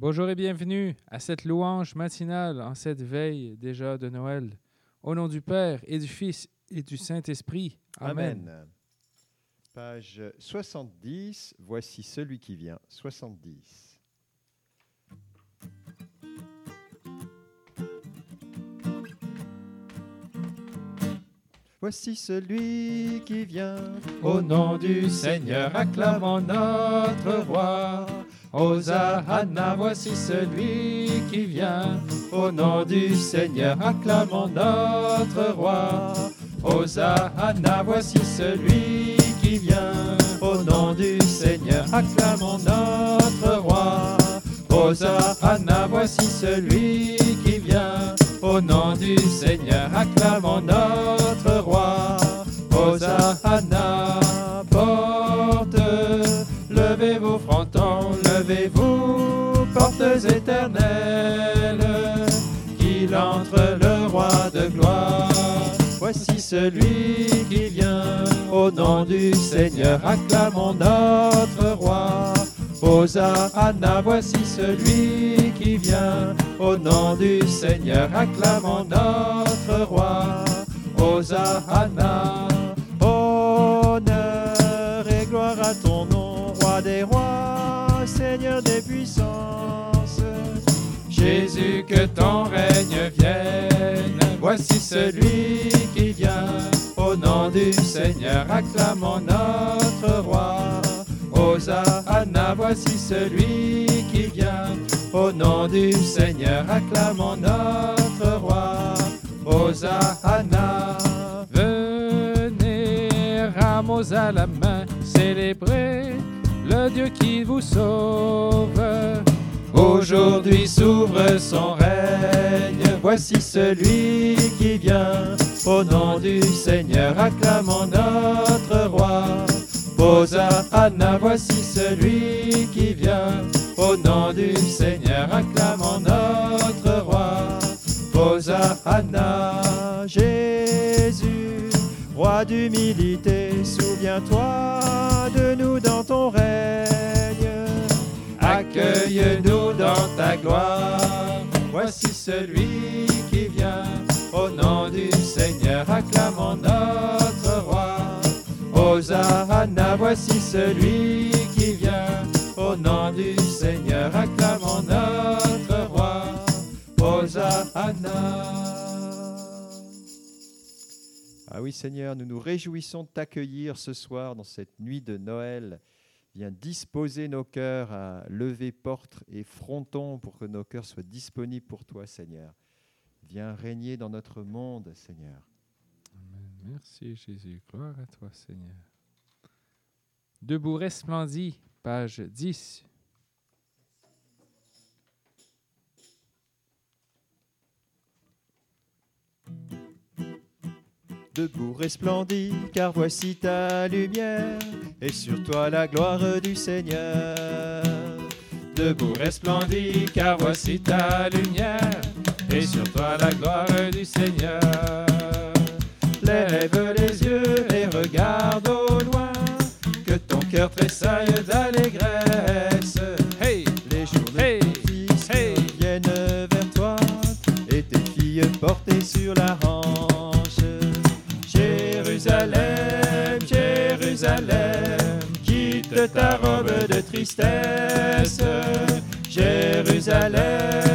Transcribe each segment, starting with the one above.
Bonjour et bienvenue à cette louange matinale en cette veille déjà de Noël. Au nom du Père et du Fils et du Saint-Esprit. Amen. Amen. Page 70, voici celui qui vient. 70. Voici celui qui vient. Au nom du Seigneur, acclamons notre roi. Hosanna, voici celui qui vient. Au nom du Seigneur, acclamons notre roi. Hosanna, voici celui qui vient. Au nom du Seigneur, acclamons notre roi. Hosanna, voici celui qui vient. Au nom du Seigneur, acclamons notre roi. Hosanna, portes éternelles, qu'il entre le roi de gloire. Voici celui qui vient, au nom du Seigneur, acclamons notre roi. Hosanna, voici celui qui vient, au nom du Seigneur, acclamons notre roi. Hosanna, honneur et gloire à ton nom, roi des rois, Seigneur des puissances. Jésus, que ton règne vienne. Voici celui qui vient. Au nom du Seigneur, acclamons notre roi. Hosanna, voici celui qui vient. Au nom du Seigneur, acclamons notre roi. Hosanna, venez, rameaux à la main, célébrez le Dieu qui vous sauve. Aujourd'hui s'ouvre son règne, voici celui qui vient. Au nom du Seigneur, acclamons notre roi. Hosanna, voici celui qui vient. Au nom du Seigneur, acclamons notre roi. Hosanna, Jésus, roi d'humilité, souviens-toi de nous dans ton règne. Accueille-nous dans ta gloire. Voici celui qui vient. Au nom du Seigneur, acclamons notre roi. Hosanna, voici celui qui vient. Au nom du Seigneur, acclamons notre roi. Hosanna. Ah oui Seigneur, nous nous réjouissons de t'accueillir ce soir dans cette nuit de Noël. Viens disposer nos cœurs à lever portes et frontons pour que nos cœurs soient disponibles pour toi Seigneur. Viens régner dans notre monde Seigneur. Merci Jésus. Gloire à toi Seigneur. Debout resplendit, page 10. Debout resplendis, car voici ta lumière, et sur toi la gloire du Seigneur. Debout resplendit, car voici ta lumière, et sur toi la gloire du Seigneur. Lève les yeux et regarde au loin, que ton cœur tressaille d'allégresse. Hey! Les jours de Hey, ton fils hey. viennent vers toi, et tes filles portées sur la Jérusalem, quitte ta robe de tristesse. Jérusalem,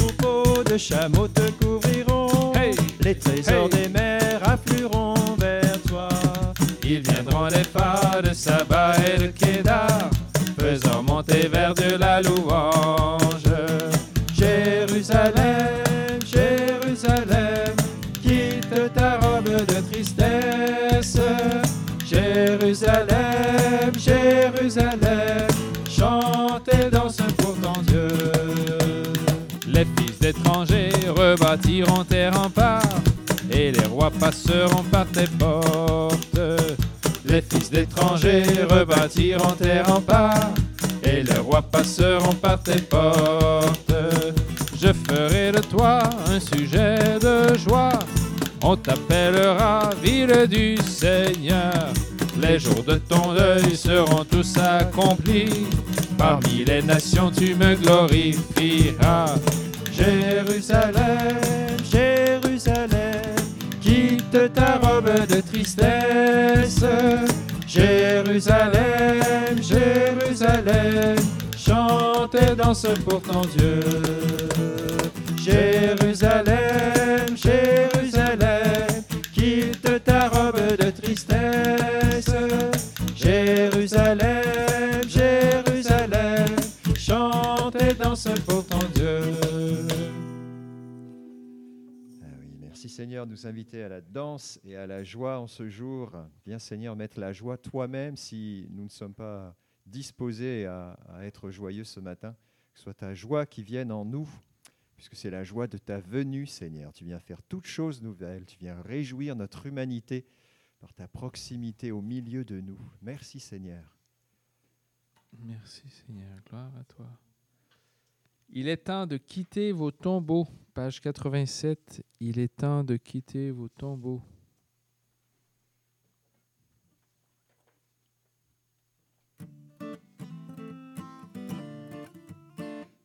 troupeaux de chameaux te couvriront, Hey, les trésors hey. des mers afflueront vers toi. Ils viendront les phares de Saba et de Kédar, faisant monter vers Dieu la louange. Et les rois passeront par tes portes. Les fils d'étrangers rebâtiront tes remparts, et les rois passeront par tes portes. Je ferai de toi un sujet de joie, on t'appellera ville du Seigneur. Les jours de ton deuil seront tous accomplis, parmi les nations tu me glorifieras. Jérusalem, Jérusalem, quitte ta robe de tristesse. Jérusalem, Jérusalem, chante et danse pour ton Dieu. Jérusalem, Nous inviter à la danse et à la joie en ce jour. Viens Seigneur mettre la joie toi-même si nous ne sommes pas disposés à, à être joyeux ce matin. Que soit ta joie qui vienne en nous, puisque c'est la joie de ta venue Seigneur. Tu viens faire toutes choses nouvelles, tu viens réjouir notre humanité par ta proximité au milieu de nous. Merci Seigneur. Merci Seigneur, gloire à toi. Il est temps de quitter vos tombeaux. Page 87. Il est temps de quitter vos tombeaux.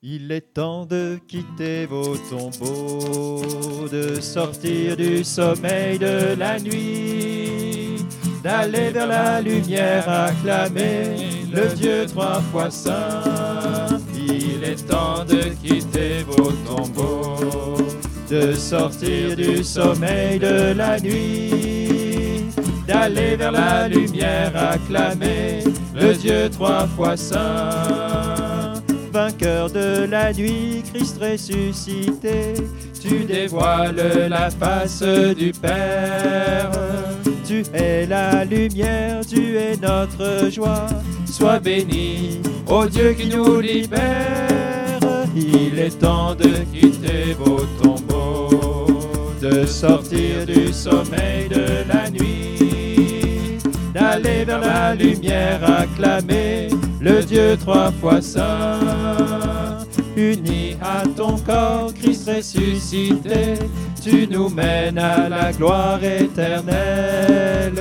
Il est temps de quitter vos tombeaux, de sortir du sommeil de la nuit, d'aller vers la lumière acclamer le Dieu trois fois saint. Temps de quitter vos tombeaux, de sortir du sommeil de la nuit, d'aller vers la lumière acclamer le Dieu trois fois saint vainqueur de la nuit, Christ ressuscité, tu dévoiles la face du Père. Tu es la lumière, tu es notre joie. Sois béni, ô Dieu qui nous libère. Il est temps de quitter vos tombeaux, de sortir du sommeil de la nuit, d'aller vers la lumière acclamer le Dieu trois fois saint. Uni à ton corps, Christ ressuscité, tu nous mènes à la gloire éternelle.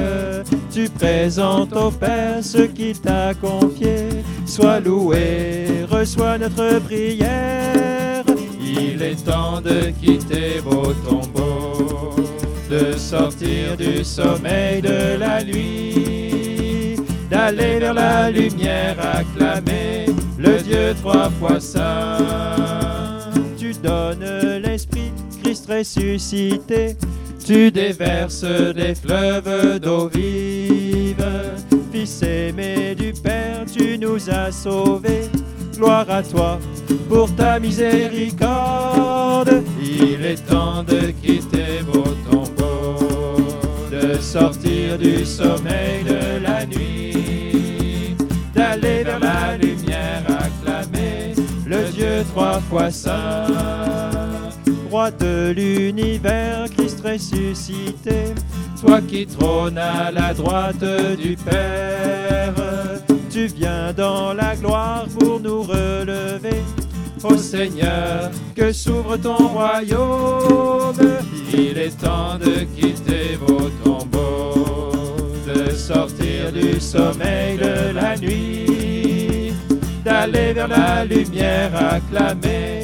Tu présentes au Père ce qu'il t'a confié. Sois loué, reçois notre prière. Il est temps de quitter vos tombeaux, de sortir du sommeil de la nuit, d'aller vers la lumière acclamer le Dieu trois fois saint. Tu donnes Ressuscité, tu déverses des fleuves d'eau vive. Fils aimé du Père, tu nous as sauvés. Gloire à toi pour ta miséricorde. Il est temps de quitter vos tombeaux, de sortir du sommeil de la nuit, d'aller vers la lumière acclamer le Dieu trois fois saint. De l'univers, Christ ressuscité, toi qui trônes à la droite du Père, tu viens dans la gloire pour nous relever. Ô Seigneur, que s'ouvre ton royaume, il est temps de quitter vos tombeaux, de sortir du sommeil de la nuit, d'aller vers la lumière acclamer le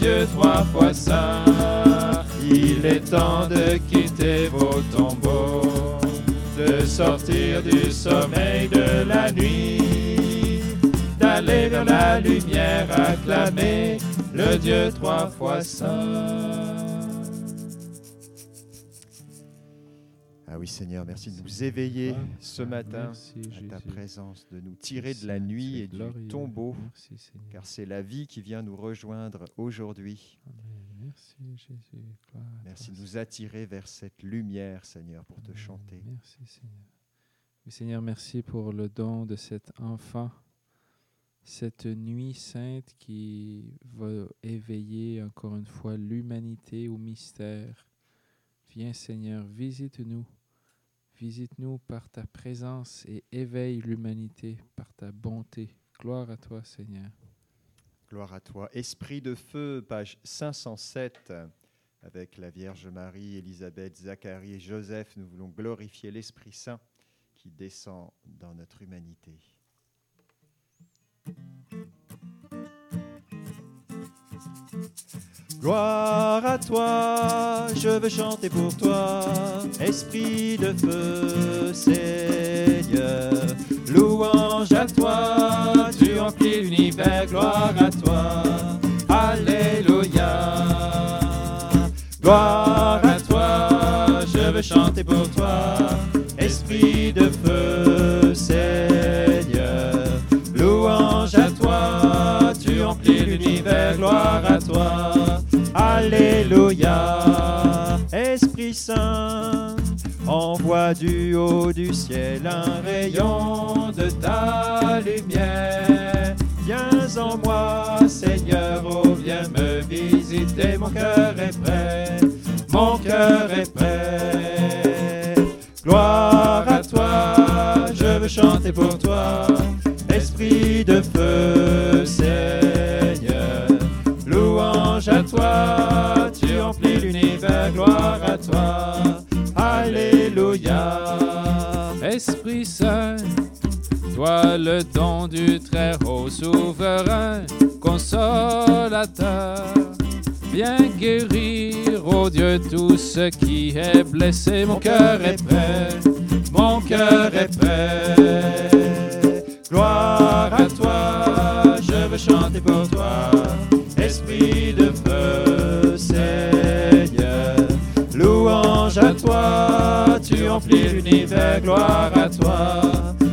Dieu trois fois saint. Il est temps de quitter vos tombeaux, de sortir du sommeil de la nuit, d'aller vers la lumière acclamer le Dieu trois fois saint. Ah oui Seigneur, merci de nous éveiller ce matin à ta présence, de nous tirer de la nuit et du tombeau, car c'est la vie qui vient nous rejoindre aujourd'hui. Merci, Jésus. Merci de nous attirer vers cette lumière, Seigneur, pour te chanter. Merci, Seigneur. Seigneur, merci pour le don de cet enfant, cette nuit sainte qui va éveiller encore une fois l'humanité au mystère. Viens, Seigneur, visite-nous. Visite-nous par ta présence et éveille l'humanité par ta bonté. Gloire à toi, Seigneur. Gloire à toi. Esprit de feu, page 507, avec la Vierge Marie, Élisabeth, Zacharie et Joseph, nous voulons glorifier l'Esprit Saint qui descend dans notre humanité. Gloire à toi, je veux chanter pour toi, Esprit de feu, Seigneur. Louange à toi, tu remplis l'univers, gloire à toi, Alléluia. Gloire à toi, je veux chanter pour toi, Esprit de feu, Seigneur. Louange à toi, tu remplis l'univers, gloire à toi. Alléluia. Esprit Saint, envoie du haut du ciel un rayon de ta lumière. Viens en moi, Seigneur, oh viens me visiter, mon cœur est prêt, mon cœur est prêt. Gloire à toi, je veux chanter pour toi, Esprit de feu, Seigneur. Louange à toi, tu remplis l'univers, gloire à toi. Alléluia. Esprit Saint, toi le don du Très-Haut souverain, consolateur, viens guérir, ô Dieu, tout ce qui est blessé. Mon cœur est prêt, mon cœur est prêt. Gloire à toi, je veux chanter pour toi, Esprit de feu, Seigneur. Louange à toi, tu remplis l'univers, gloire à toi.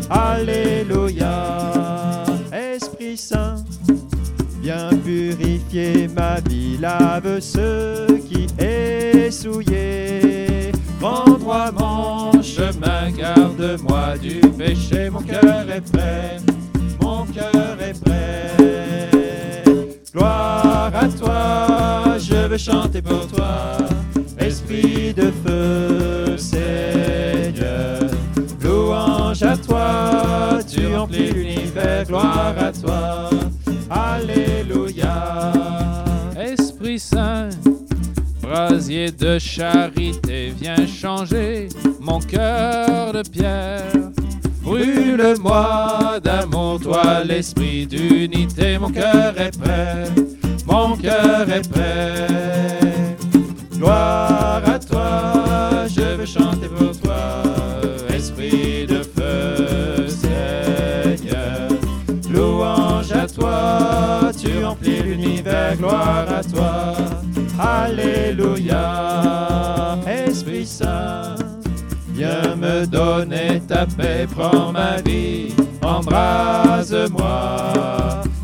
Alléluia. Esprit Saint, viens purifier ma vie, lave ce qui est souillé. Rends droit mon chemin, garde-moi du péché, mon cœur est prêt, mon cœur est prêt. Gloire à toi, je veux chanter pour toi, Esprit de feu, Seigneur. Louange à toi, tu remplis l'univers, gloire à toi. Alléluia. Esprit Saint, brasier de charité, viens changer mon cœur de pierre. Brûle-moi d'amour, toi l'esprit d'unité, mon cœur est prêt, mon cœur est prêt. Gloire à toi, je veux chanter pour toi, Esprit de feu, Seigneur. Louange à toi, tu remplis l'univers, gloire à toi. Alléluia, Esprit Saint. Viens me donner ta paix, prends ma vie, embrase-moi.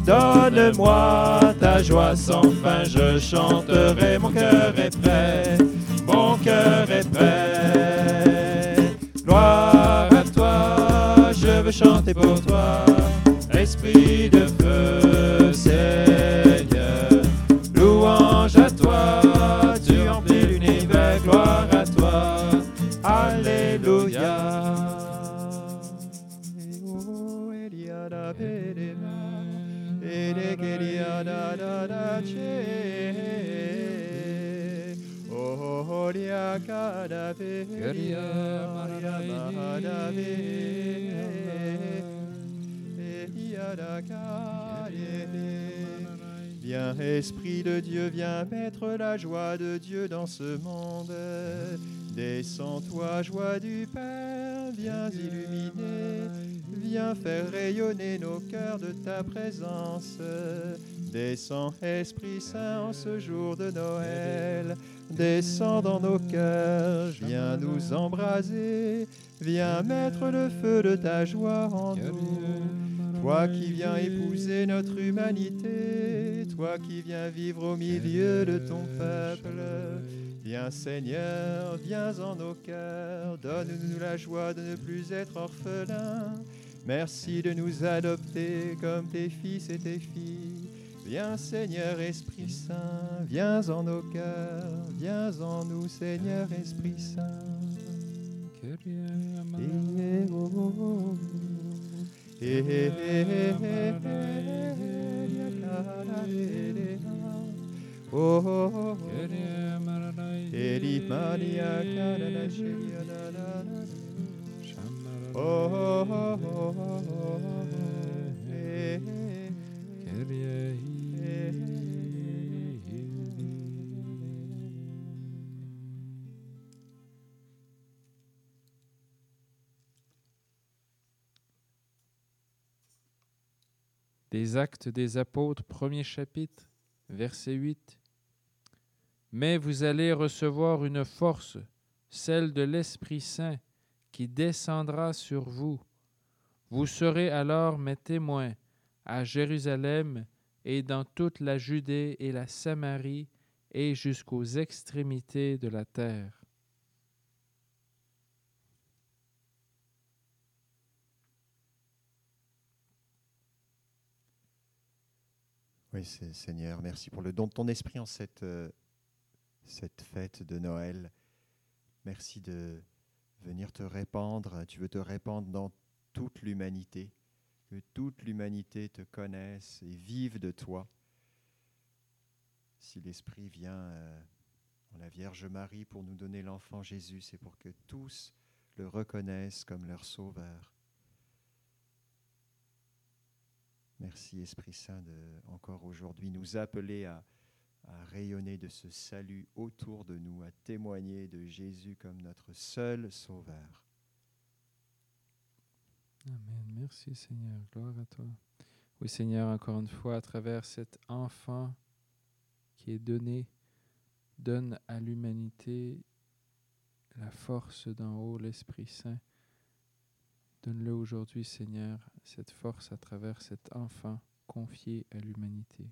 Donne-moi ta joie sans fin, je chanterai, mon cœur est prêt, mon cœur est prêt. Gloire à toi, je veux chanter pour toi, Esprit de feu, Seigneur. Viens, Esprit de Dieu, viens mettre la joie de Dieu dans ce monde. Descends, toi, joie du Père, viens illuminer, viens faire rayonner nos cœurs de ta présence. Descends, Esprit Saint, en ce jour de Noël. Descends dans nos cœurs, viens nous embraser, viens mettre le feu de ta joie en nous. Toi qui viens épouser notre humanité, toi qui viens vivre au milieu de ton peuple. Viens Seigneur, viens en nos cœurs, donne-nous la joie de ne plus être orphelins. Merci de nous adopter comme tes fils et tes filles. Viens Seigneur Esprit Saint, viens en nos cœurs, viens en nous Seigneur Esprit Saint. Oh, Des Actes des Apôtres, premier chapitre, verset 8. Mais vous allez recevoir une force, celle de l'Esprit Saint, qui descendra sur vous. Vous serez alors mes témoins à Jérusalem et dans toute la Judée et la Samarie et jusqu'aux extrémités de la terre. Oui, Seigneur, merci pour le don de ton esprit en cette, euh, cette fête de Noël. Merci de venir te répandre. Tu veux te répandre dans toute l'humanité, que toute l'humanité te connaisse et vive de toi. Si l'Esprit vient euh, en la Vierge Marie pour nous donner l'enfant Jésus, c'est pour que tous le reconnaissent comme leur sauveur. Merci Esprit Saint de encore aujourd'hui nous appeler à, à rayonner de ce salut autour de nous, à témoigner de Jésus comme notre seul sauveur. Amen. Merci Seigneur. Gloire à toi. Oui Seigneur, encore une fois, à travers cet enfant qui est donné, donne à l'humanité la force d'en haut, l'Esprit Saint. Donne-le aujourd'hui, Seigneur, cette force à travers cet enfant confié à l'humanité.